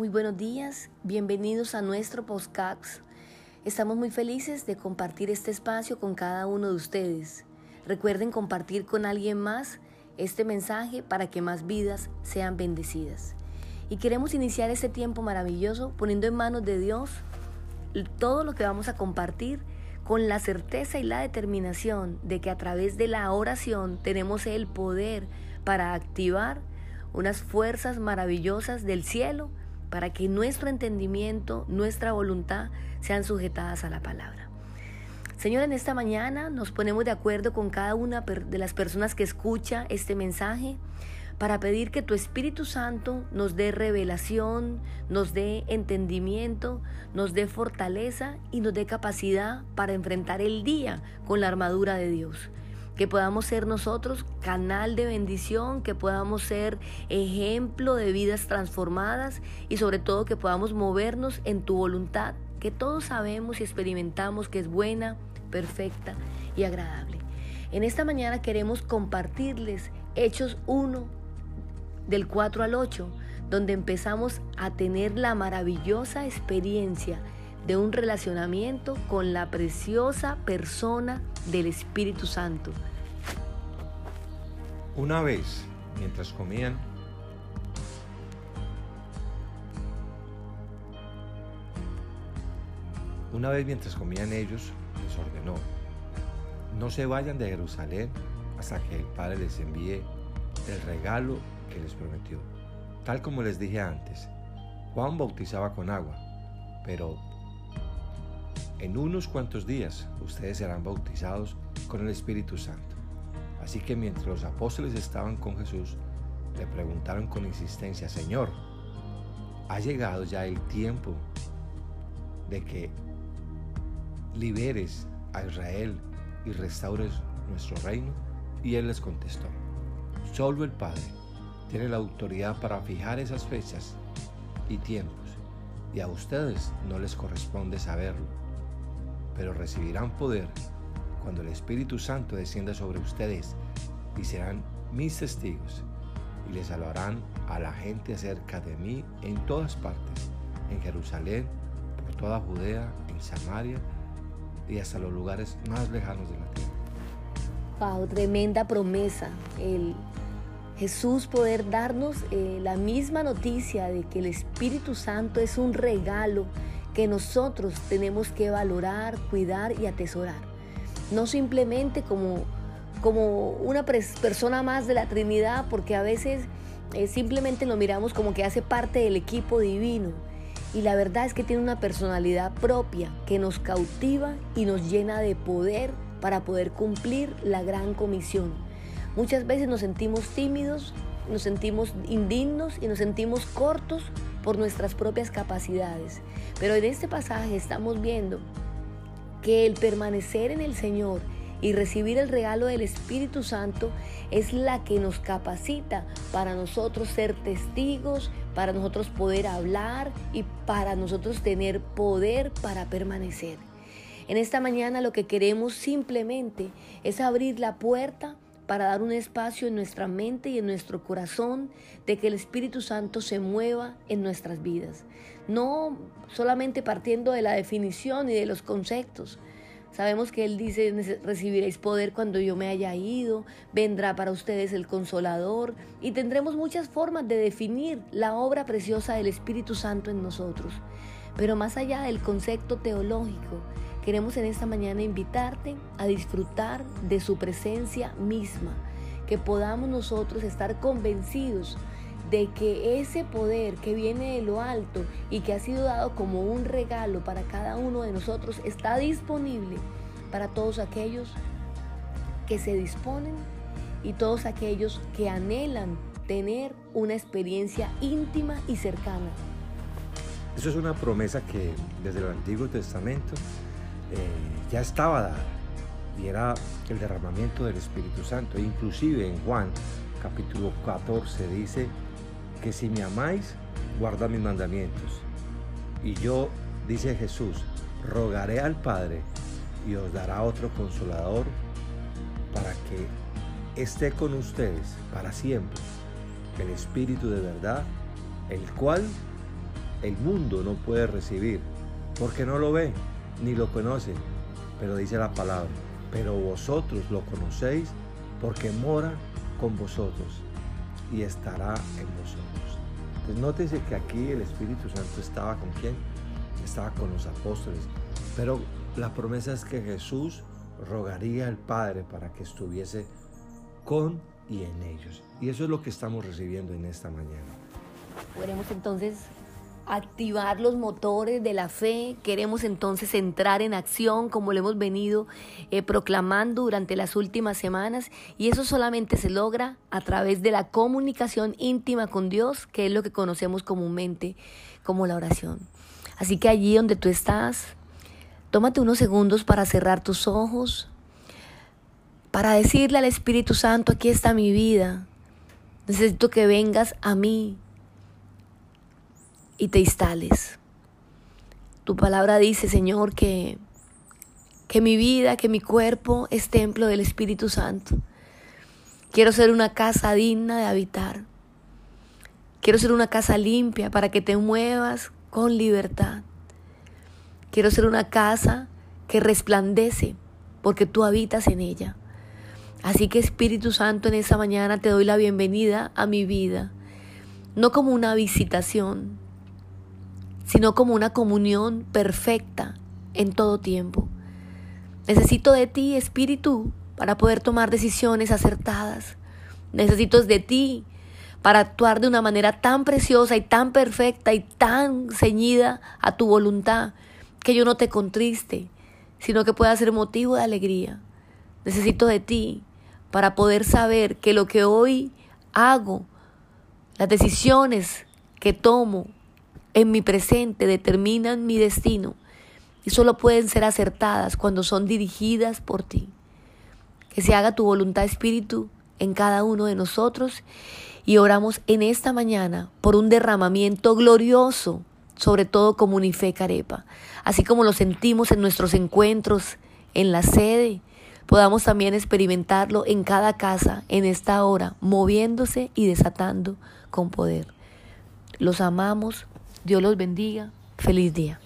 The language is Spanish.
Muy buenos días, bienvenidos a nuestro podcast. Estamos muy felices de compartir este espacio con cada uno de ustedes. Recuerden compartir con alguien más este mensaje para que más vidas sean bendecidas. Y queremos iniciar este tiempo maravilloso poniendo en manos de Dios todo lo que vamos a compartir con la certeza y la determinación de que a través de la oración tenemos el poder para activar unas fuerzas maravillosas del cielo para que nuestro entendimiento, nuestra voluntad sean sujetadas a la palabra. Señor, en esta mañana nos ponemos de acuerdo con cada una de las personas que escucha este mensaje para pedir que tu Espíritu Santo nos dé revelación, nos dé entendimiento, nos dé fortaleza y nos dé capacidad para enfrentar el día con la armadura de Dios que podamos ser nosotros canal de bendición, que podamos ser ejemplo de vidas transformadas y sobre todo que podamos movernos en tu voluntad, que todos sabemos y experimentamos que es buena, perfecta y agradable. En esta mañana queremos compartirles Hechos 1 del 4 al 8, donde empezamos a tener la maravillosa experiencia de un relacionamiento con la preciosa persona del Espíritu Santo. Una vez, mientras comían, una vez mientras comían ellos, les ordenó, no se vayan de Jerusalén hasta que el Padre les envíe el regalo que les prometió. Tal como les dije antes, Juan bautizaba con agua, pero en unos cuantos días ustedes serán bautizados con el Espíritu Santo. Así que mientras los apóstoles estaban con Jesús, le preguntaron con insistencia, Señor, ¿ha llegado ya el tiempo de que liberes a Israel y restaures nuestro reino? Y él les contestó, solo el Padre tiene la autoridad para fijar esas fechas y tiempos, y a ustedes no les corresponde saberlo, pero recibirán poder cuando el Espíritu Santo descienda sobre ustedes y serán mis testigos y les hablarán a la gente acerca de mí en todas partes, en Jerusalén, por toda Judea, en Samaria y hasta los lugares más lejanos de la tierra. Wow, tremenda promesa. El Jesús poder darnos eh, la misma noticia de que el Espíritu Santo es un regalo que nosotros tenemos que valorar, cuidar y atesorar no simplemente como, como una persona más de la Trinidad, porque a veces eh, simplemente lo miramos como que hace parte del equipo divino. Y la verdad es que tiene una personalidad propia que nos cautiva y nos llena de poder para poder cumplir la gran comisión. Muchas veces nos sentimos tímidos, nos sentimos indignos y nos sentimos cortos por nuestras propias capacidades. Pero en este pasaje estamos viendo que el permanecer en el Señor y recibir el regalo del Espíritu Santo es la que nos capacita para nosotros ser testigos, para nosotros poder hablar y para nosotros tener poder para permanecer. En esta mañana lo que queremos simplemente es abrir la puerta para dar un espacio en nuestra mente y en nuestro corazón de que el Espíritu Santo se mueva en nuestras vidas. No solamente partiendo de la definición y de los conceptos. Sabemos que Él dice, recibiréis poder cuando yo me haya ido, vendrá para ustedes el consolador y tendremos muchas formas de definir la obra preciosa del Espíritu Santo en nosotros. Pero más allá del concepto teológico, Queremos en esta mañana invitarte a disfrutar de su presencia misma, que podamos nosotros estar convencidos de que ese poder que viene de lo alto y que ha sido dado como un regalo para cada uno de nosotros está disponible para todos aquellos que se disponen y todos aquellos que anhelan tener una experiencia íntima y cercana. Eso es una promesa que desde el Antiguo Testamento ya estaba dada y era el derramamiento del Espíritu Santo. E inclusive en Juan capítulo 14 dice que si me amáis, guarda mis mandamientos. Y yo, dice Jesús, rogaré al Padre y os dará otro consolador para que esté con ustedes para siempre, el Espíritu de verdad, el cual el mundo no puede recibir, porque no lo ve ni lo conoce. Pero dice la palabra, pero vosotros lo conocéis porque mora con vosotros y estará en vosotros. Entonces nótese que aquí el Espíritu Santo estaba con quién? Estaba con los apóstoles. Pero la promesa es que Jesús rogaría al Padre para que estuviese con y en ellos. Y eso es lo que estamos recibiendo en esta mañana. Podremos entonces activar los motores de la fe, queremos entonces entrar en acción como lo hemos venido eh, proclamando durante las últimas semanas. Y eso solamente se logra a través de la comunicación íntima con Dios, que es lo que conocemos comúnmente como la oración. Así que allí donde tú estás, tómate unos segundos para cerrar tus ojos, para decirle al Espíritu Santo, aquí está mi vida, necesito que vengas a mí, y te instales. Tu palabra dice, Señor, que, que mi vida, que mi cuerpo es templo del Espíritu Santo. Quiero ser una casa digna de habitar. Quiero ser una casa limpia para que te muevas con libertad. Quiero ser una casa que resplandece porque tú habitas en ella. Así que Espíritu Santo, en esa mañana te doy la bienvenida a mi vida, no como una visitación, sino como una comunión perfecta en todo tiempo. Necesito de ti, Espíritu, para poder tomar decisiones acertadas. Necesito de ti para actuar de una manera tan preciosa y tan perfecta y tan ceñida a tu voluntad, que yo no te contriste, sino que pueda ser motivo de alegría. Necesito de ti para poder saber que lo que hoy hago, las decisiones que tomo, en mi presente determinan mi destino y solo pueden ser acertadas cuando son dirigidas por ti. Que se haga tu voluntad, Espíritu, en cada uno de nosotros y oramos en esta mañana por un derramamiento glorioso, sobre todo como Unife Carepa, así como lo sentimos en nuestros encuentros en la sede, podamos también experimentarlo en cada casa en esta hora, moviéndose y desatando con poder. Los amamos Dios los bendiga. Feliz día.